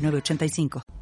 8985.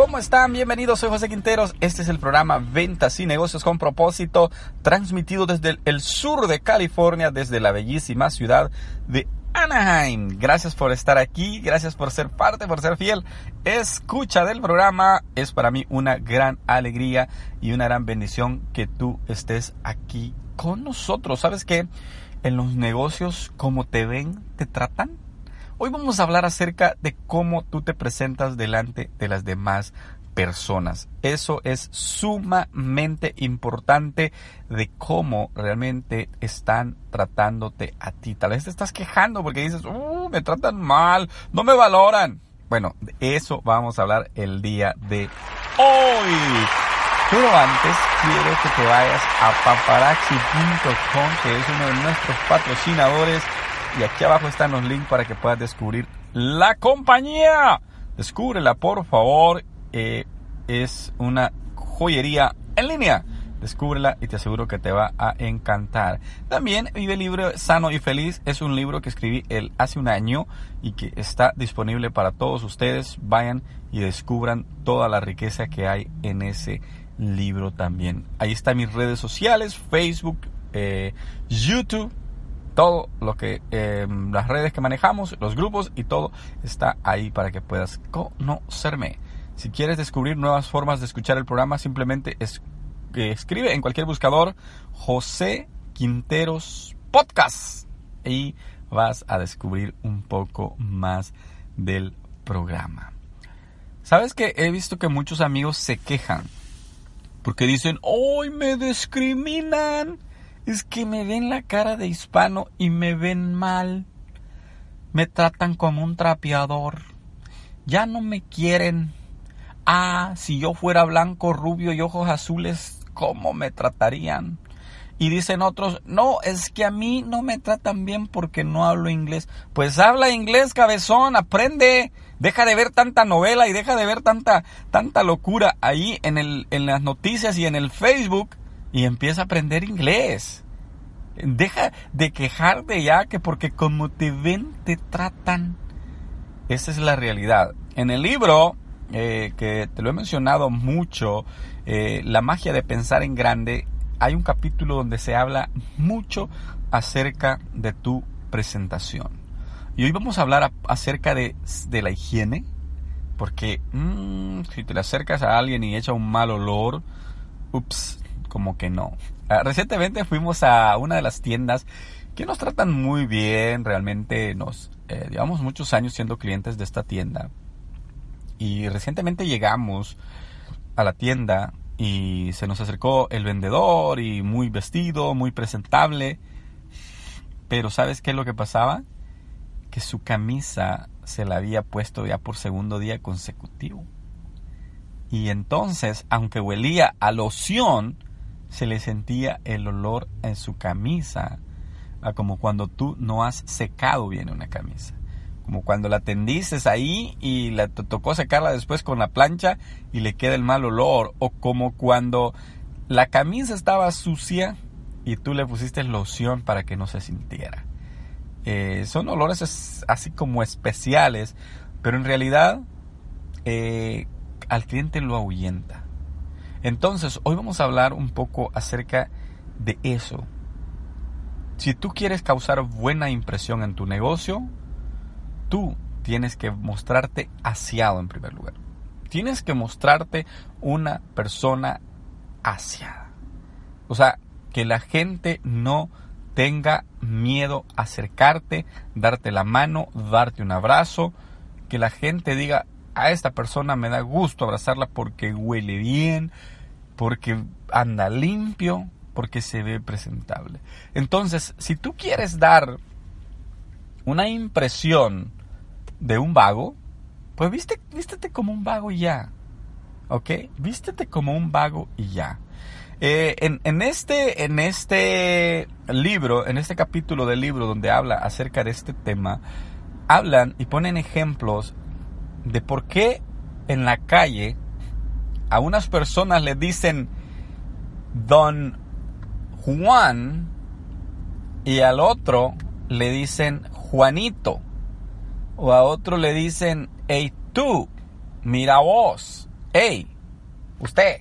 ¿Cómo están? Bienvenidos, soy José Quinteros. Este es el programa Ventas y Negocios con propósito, transmitido desde el- sur de California, desde la bellísima ciudad de Anaheim. Gracias por estar aquí, gracias por ser parte, por ser fiel. Escucha del programa. Es para mí una gran alegría y una gran bendición que tú estés aquí con nosotros. ¿Sabes qué? En los negocios, como te ven, te tratan. Hoy vamos a hablar acerca de cómo tú te presentas delante de las demás personas. Eso es sumamente importante de cómo realmente están tratándote a ti. Tal vez te estás quejando porque dices, "Uh, me tratan mal, no me valoran. Bueno, de eso vamos a hablar el día de hoy. Pero antes quiero que te vayas a paparazzi.com, que es uno de nuestros patrocinadores. Y aquí abajo están los links para que puedas descubrir la compañía. Descúbrela, por favor. Eh, es una joyería en línea. Descúbrela y te aseguro que te va a encantar. También Vive Libre, Sano y Feliz es un libro que escribí el, hace un año y que está disponible para todos ustedes. Vayan y descubran toda la riqueza que hay en ese libro también. Ahí están mis redes sociales, Facebook, eh, YouTube, todo lo que eh, las redes que manejamos, los grupos y todo está ahí para que puedas conocerme. Si quieres descubrir nuevas formas de escuchar el programa, simplemente eh, escribe en cualquier buscador José Quinteros Podcast y vas a descubrir un poco más del programa. ¿Sabes que he visto que muchos amigos se quejan? Porque dicen, hoy me discriminan. Es que me ven la cara de hispano y me ven mal. Me tratan como un trapeador. Ya no me quieren. Ah, si yo fuera blanco, rubio y ojos azules, ¿cómo me tratarían? Y dicen otros, no, es que a mí no me tratan bien porque no hablo inglés. Pues habla inglés, cabezón, aprende. Deja de ver tanta novela y deja de ver tanta, tanta locura ahí en, el, en las noticias y en el Facebook y empieza a aprender inglés. Deja de quejarte ya que porque como te ven, te tratan. Esa es la realidad. En el libro, eh, que te lo he mencionado mucho, eh, La magia de pensar en grande, hay un capítulo donde se habla mucho acerca de tu presentación. Y hoy vamos a hablar acerca de, de la higiene, porque mm, si te le acercas a alguien y echa un mal olor, ups, como que no. Ah, recientemente fuimos a una de las tiendas que nos tratan muy bien, realmente nos eh, llevamos muchos años siendo clientes de esta tienda. Y recientemente llegamos a la tienda y se nos acercó el vendedor y muy vestido, muy presentable. Pero ¿sabes qué es lo que pasaba? Que su camisa se la había puesto ya por segundo día consecutivo. Y entonces, aunque huelía a loción, se le sentía el olor en su camisa, como cuando tú no has secado bien una camisa. Como cuando la tendiste ahí y la tocó secarla después con la plancha y le queda el mal olor. O como cuando la camisa estaba sucia y tú le pusiste loción para que no se sintiera. Eh, son olores es- así como especiales, pero en realidad eh, al cliente lo ahuyenta. Entonces, hoy vamos a hablar un poco acerca de eso. Si tú quieres causar buena impresión en tu negocio, tú tienes que mostrarte aseado en primer lugar. Tienes que mostrarte una persona aseada. O sea, que la gente no tenga miedo a acercarte, darte la mano, darte un abrazo, que la gente diga, a esta persona me da gusto abrazarla porque huele bien, porque anda limpio, porque se ve presentable. Entonces, si tú quieres dar una impresión de un vago, pues viste, vístete como un vago y ya. ¿Ok? Vístete como un vago y ya. Eh, en, en este, en este libro, en este capítulo del libro donde habla acerca de este tema, hablan y ponen ejemplos de por qué en la calle a unas personas le dicen Don Juan y al otro le dicen Juanito. O a otro le dicen, hey tú, mira vos, hey, usted,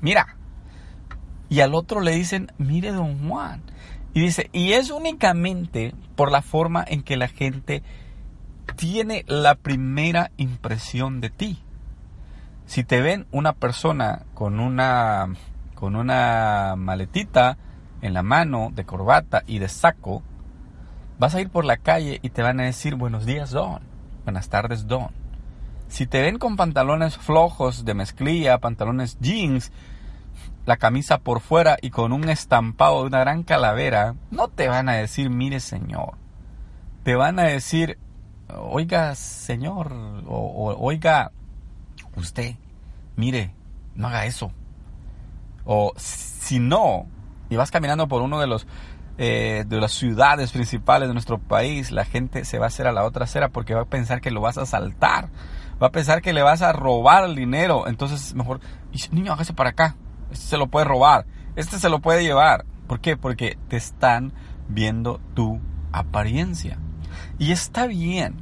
mira. Y al otro le dicen, mire don Juan. Y dice, y es únicamente por la forma en que la gente tiene la primera impresión de ti. Si te ven una persona con una con una maletita en la mano de corbata y de saco, vas a ir por la calle y te van a decir buenos días, Don. Buenas tardes, Don. Si te ven con pantalones flojos de mezclilla, pantalones jeans, la camisa por fuera y con un estampado de una gran calavera, no te van a decir, mire señor. Te van a decir, oiga señor, o, oiga usted, mire, no haga eso. O si no, y vas caminando por uno de los eh, de las ciudades principales de nuestro país, la gente se va a hacer a la otra acera porque va a pensar que lo vas a asaltar, va a pensar que le vas a robar el dinero. Entonces, mejor, niño, hágase para acá. Este se lo puede robar, este se lo puede llevar. ¿Por qué? Porque te están viendo tu apariencia. Y está bien.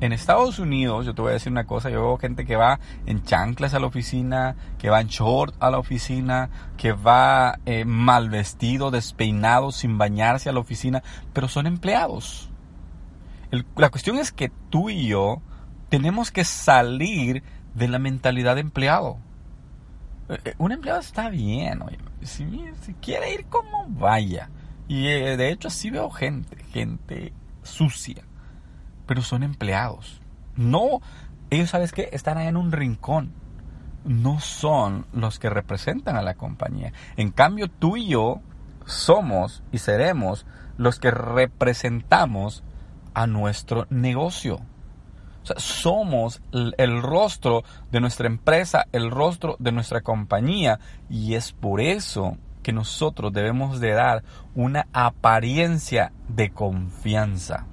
En Estados Unidos, yo te voy a decir una cosa, yo veo gente que va en chanclas a la oficina, que va en short a la oficina, que va eh, mal vestido, despeinado, sin bañarse a la oficina, pero son empleados. La cuestión es que tú y yo tenemos que salir de la mentalidad de empleado. Eh, eh, Un empleado está bien, oye. Si, quiere ir como vaya. Y de hecho así veo gente, gente sucia. Pero son empleados. No, ellos sabes qué, están ahí en un rincón. No son los que representan a la compañía. En cambio, tú y yo somos y seremos los que representamos a nuestro negocio. O sea, somos el rostro de nuestra empresa, el rostro de nuestra compañía y es por eso que nosotros debemos de dar una apariencia de confianza.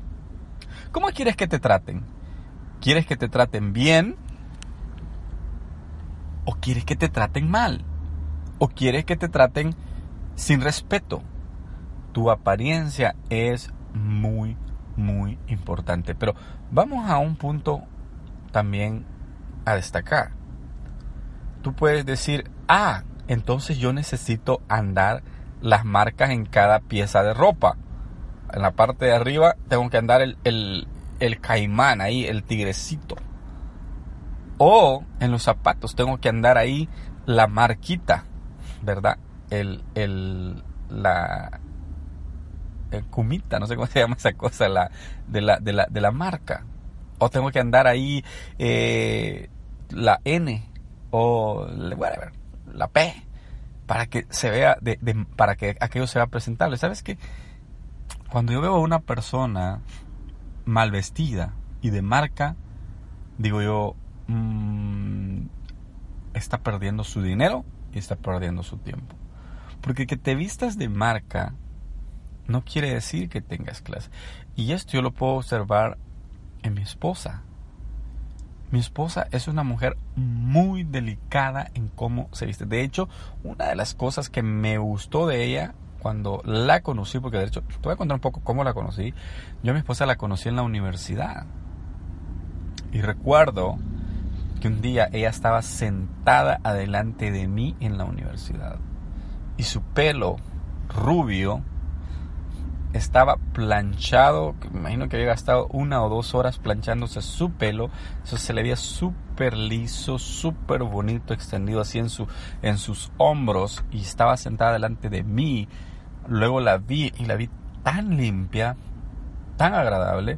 ¿Cómo quieres que te traten? ¿Quieres que te traten bien? ¿O quieres que te traten mal? ¿O quieres que te traten sin respeto? Tu apariencia es muy, muy importante. Pero vamos a un punto también a destacar. Tú puedes decir, ah, entonces yo necesito andar las marcas en cada pieza de ropa. En la parte de arriba tengo que andar el, el, el caimán ahí, el tigrecito. O en los zapatos tengo que andar ahí la marquita, ¿verdad? El, el, la, el kumita, no sé cómo se llama esa cosa, la, de, la, de, la, de la marca. O tengo que andar ahí eh, la N o whatever, la P, para que se vea, de, para que aquello sea presentable. ¿Sabes qué? Cuando yo veo a una persona mal vestida y de marca, digo yo, mm, está perdiendo su dinero y está perdiendo su tiempo. Porque que te vistas de marca no quiere decir que tengas clase. Y esto yo lo puedo observar en mi esposa. Mi esposa es una mujer muy delicada en cómo se viste. De hecho, una de las cosas que me gustó de ella cuando la conocí, porque de hecho, te voy a contar un poco cómo la conocí. Yo a mi esposa la conocí en la universidad. Y recuerdo que un día ella estaba sentada adelante de mí en la universidad. Y su pelo rubio estaba planchado, me imagino que había gastado una o dos horas planchándose su pelo, eso se le veía súper liso, súper bonito, extendido así en, su, en sus hombros y estaba sentada delante de mí. Luego la vi y la vi tan limpia, tan agradable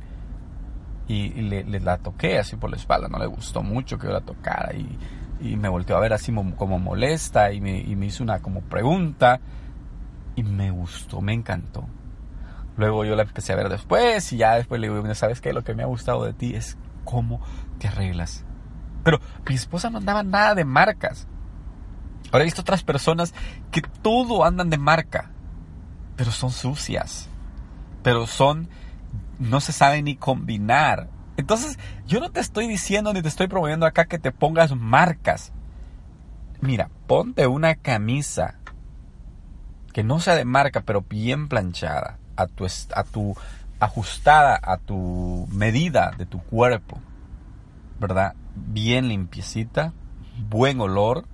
y, le, la toqué así por la espalda, no le gustó mucho que yo la tocara y, y me volteó a ver así mo- como molesta y me, y me hizo una como pregunta y me gustó, me encantó. Luego yo la empecé a ver después y ya después le digo, "Mira, ¿sabes qué? Lo que me ha gustado de ti es cómo te arreglas. Pero mi esposa no andaba nada de marcas. Ahora he visto otras personas que todo andan de marca, pero son sucias, pero son, no se saben ni combinar. Entonces, yo no te estoy diciendo ni te estoy promoviendo acá que te pongas marcas. Mira, ponte una camisa que no sea de marca, pero bien planchada, a tu, a tu ajustada a tu medida de tu cuerpo, ¿verdad? Bien limpiecita, buen olor,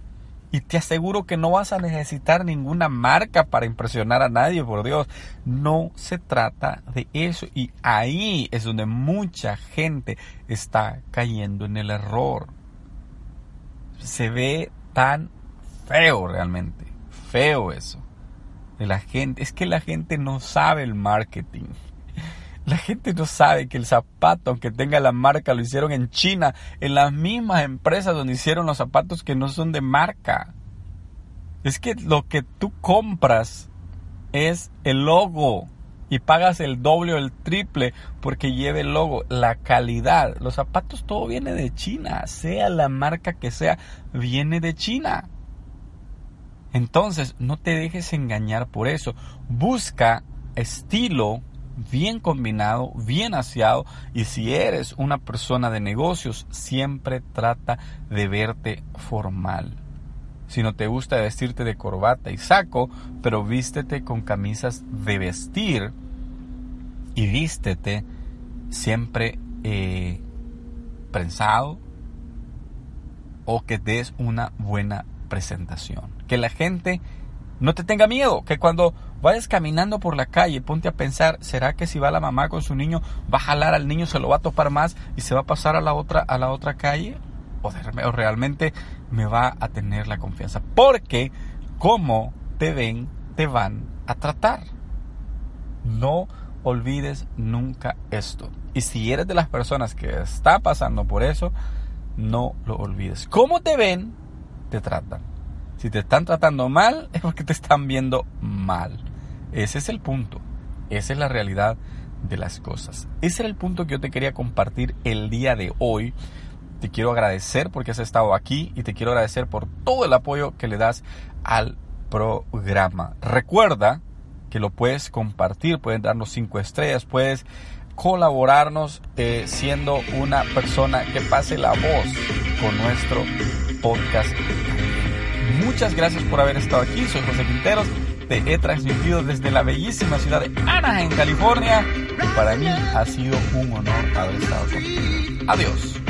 y te aseguro que no vas a necesitar ninguna marca para impresionar a nadie, por Dios. No se trata de eso. Y ahí es donde mucha gente está cayendo en el error. Se ve tan feo realmente. Feo eso. De la gente. Es que la gente no sabe el marketing. La gente no sabe que el zapato, aunque tenga la marca, lo hicieron en China, en las mismas empresas donde hicieron los zapatos que no son de marca. Es que lo que tú compras es el logo y pagas el doble o el triple porque lleve el logo, la calidad. Los zapatos todo viene de China, sea la marca que sea, viene de China. Entonces, no te dejes engañar por eso. Busca estilo bien combinado, bien aseado y si eres una persona de negocios, siempre trata de verte formal. Si no te gusta vestirte de corbata y saco, pero vístete con camisas de vestir y vístete siempre eh, prensado o que des una buena presentación. Que la gente no te tenga miedo, que cuando vayas caminando por la calle, ponte a pensar, ¿será que si va la mamá con su niño, va a jalar al niño, se lo va a topar más y se va a pasar a la otra, a la otra calle? ¿O, de- o realmente me va a tener la confianza? Porque como te ven, te van a tratar. No olvides nunca esto. Y si eres de las personas que está pasando por eso, no lo olvides. ¿Cómo te ven? Te tratan. Si te están tratando mal, es porque te están viendo mal. Ese es el punto. Esa es la realidad de las cosas. Ese era el punto que yo te quería compartir el día de hoy. Te quiero agradecer porque has estado aquí y te quiero agradecer por todo el apoyo que le das al programa. Recuerda que lo puedes compartir, puedes darnos cinco estrellas, puedes colaborarnos eh, siendo una persona que pase la voz con nuestro podcast. Muchas gracias por haber estado aquí. Soy José Quinteros. Te he transmitido desde la bellísima ciudad de Anaheim, California. Y para mí ha sido un honor haber estado contigo. Adiós.